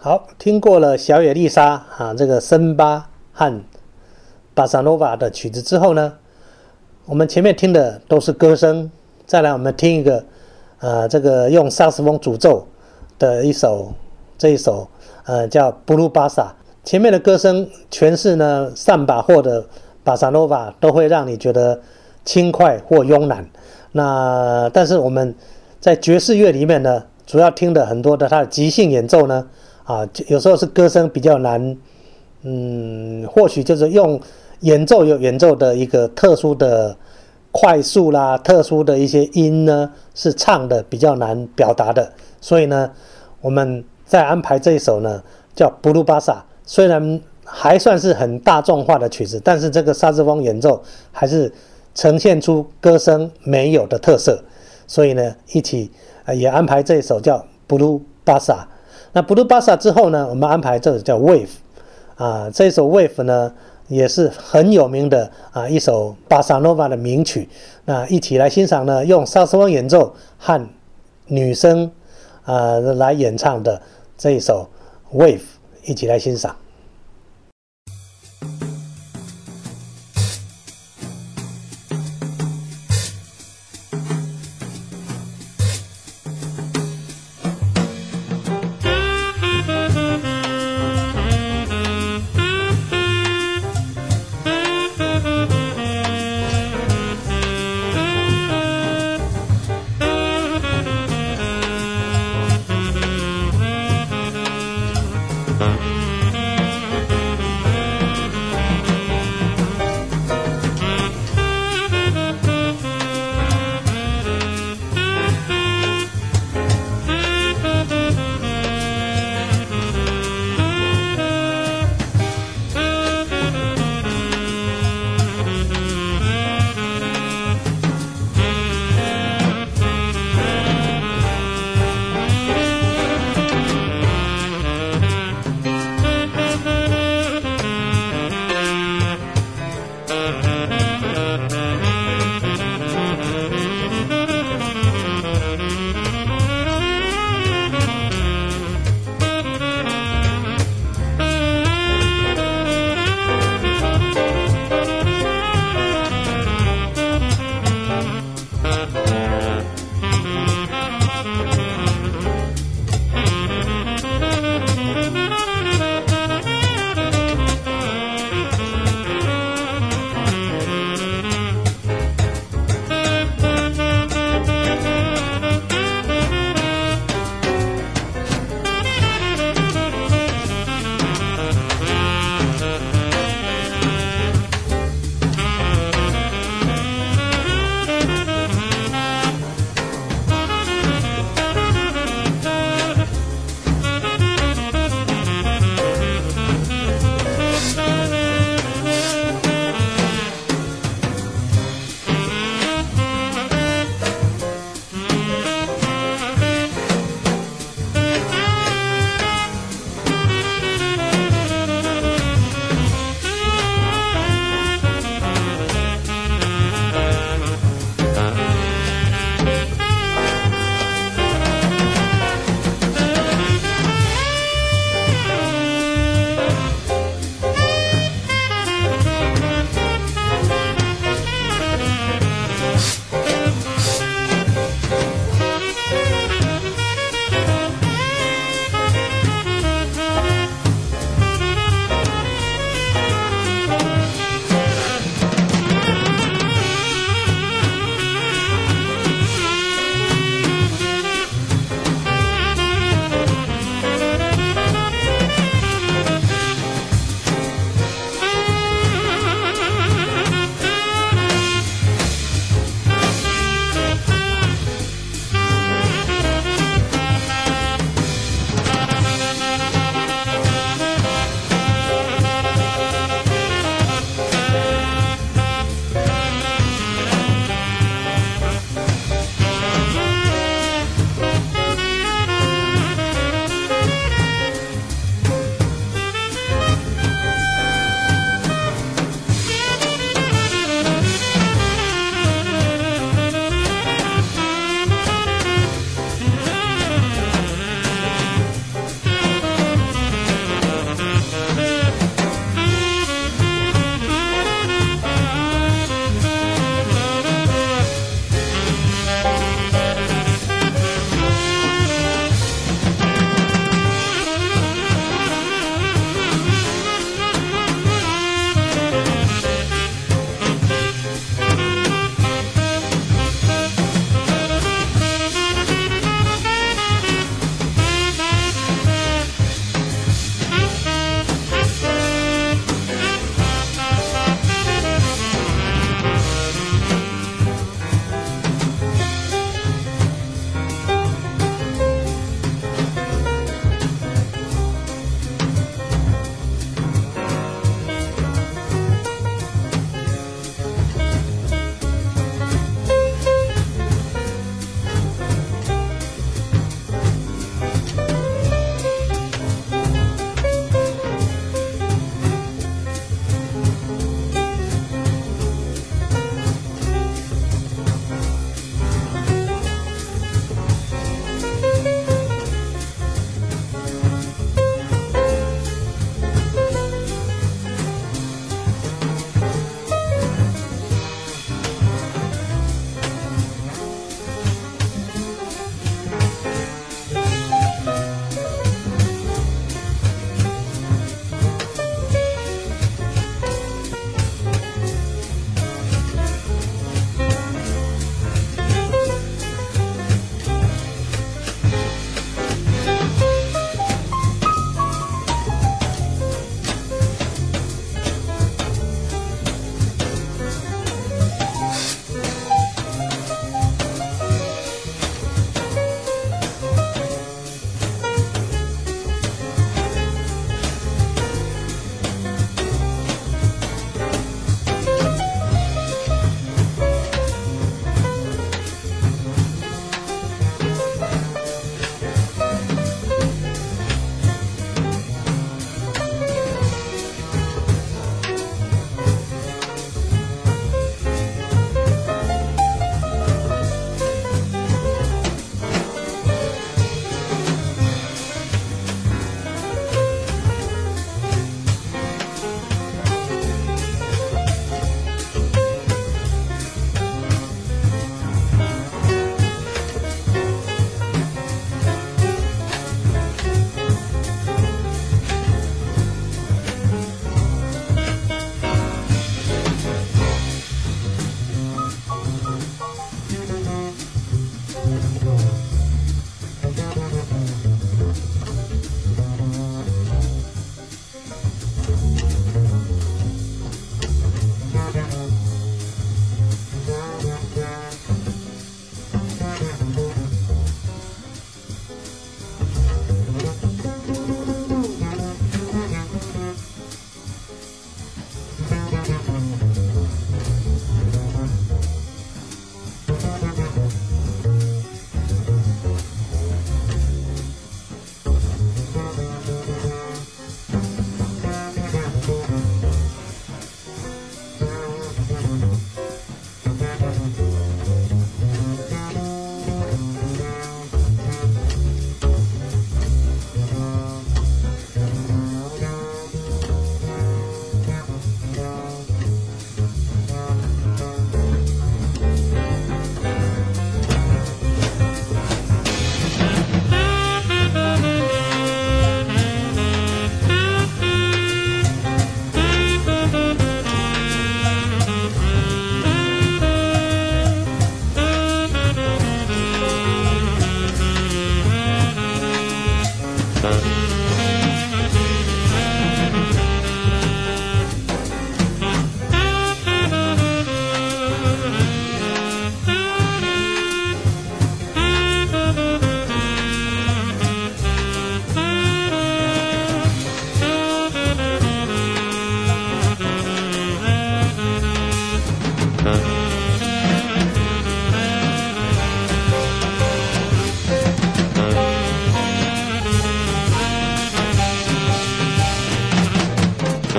好，听过了小野丽莎啊这个森巴和巴萨诺瓦的曲子之后呢，我们前面听的都是歌声，再来我们听一个呃这个用萨斯风主奏的一首这一首呃叫布鲁巴萨。前面的歌声全是呢，萨巴或者巴萨诺瓦都会让你觉得轻快或慵懒。那但是我们在爵士乐里面呢，主要听的很多的它的即兴演奏呢。啊，有时候是歌声比较难，嗯，或许就是用演奏有演奏的一个特殊的快速啦，特殊的一些音呢，是唱的比较难表达的。所以呢，我们在安排这一首呢，叫《布鲁巴萨》，虽然还算是很大众化的曲子，但是这个萨斯风演奏还是呈现出歌声没有的特色。所以呢，一起也安排这一首叫《布鲁巴萨》。那布鲁巴萨之后呢，我们安排这首叫 Wave，啊，这首 Wave 呢也是很有名的啊一首巴萨诺瓦的名曲。那一起来欣赏呢，用萨斯风演奏和女生啊来演唱的这一首 Wave，一起来欣赏。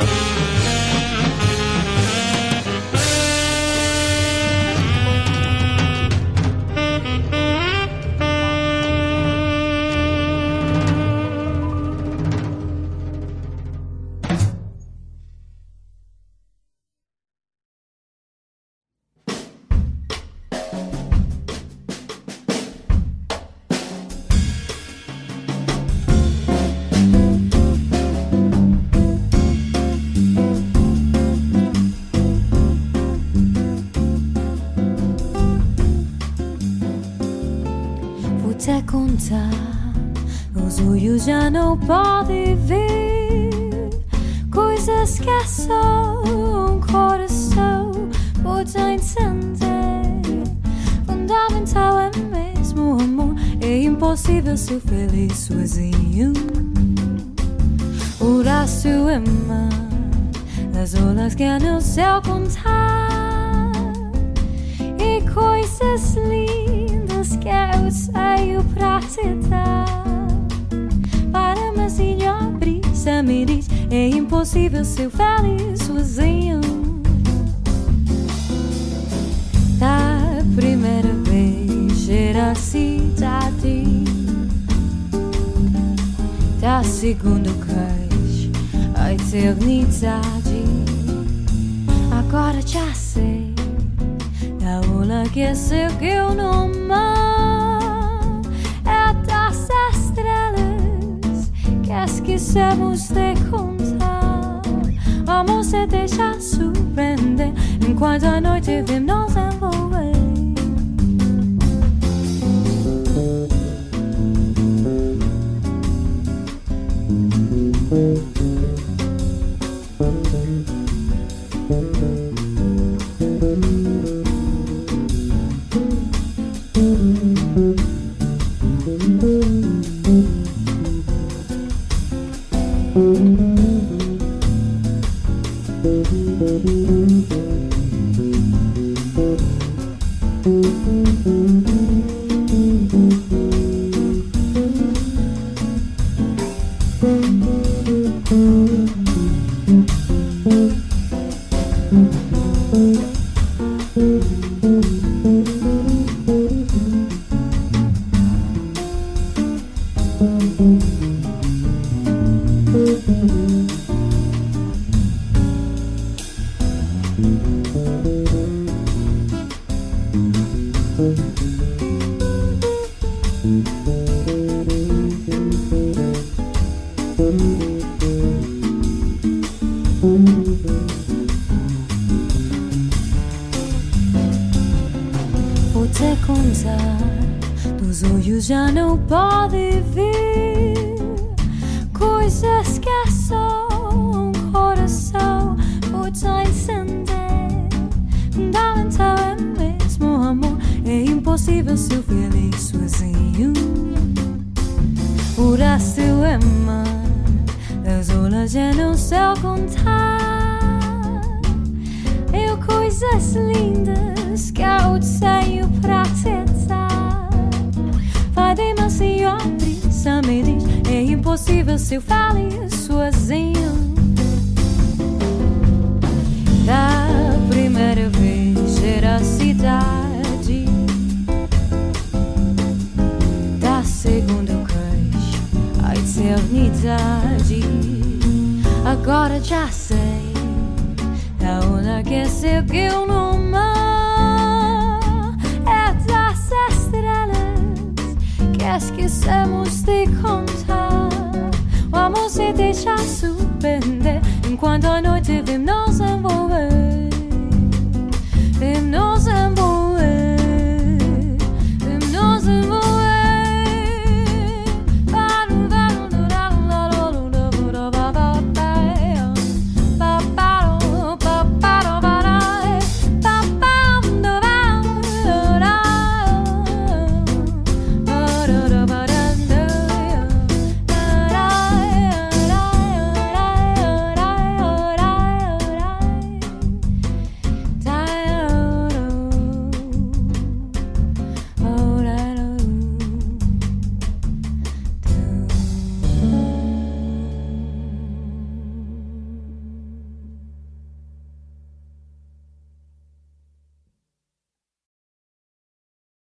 Thank. Os olhos já não podem ver coisas que é só um coração pode entender. Fundamental é mesmo o amor, é impossível ser feliz sozinho. O braço é mar, as olas que no céu contar e coisas lindas que eu saio pra te dar. Para mas abrir, me diz: é impossível ser feliz sozinho. Da primeira vez era cidade, da segunda vez a eternidade. Agora já sei da ola que seguiu no mar, é das estrelas que esquecemos de contar. Vamos se deixar surpreender enquanto a noite vem nos envolver. impossível ser feliz sozinho. O resto é mar, as olas é no céu contar. Eu coisas lindas que eu tenho pra te dar. Vai demasiado brisa, me diz, é impossível ser feliz sozinho. Da primeira vez era cidade, eternidade. Agora já sei a onda que seguiu no mar é das estrelas que esquecemos de contar. Vamos se deixar surpreender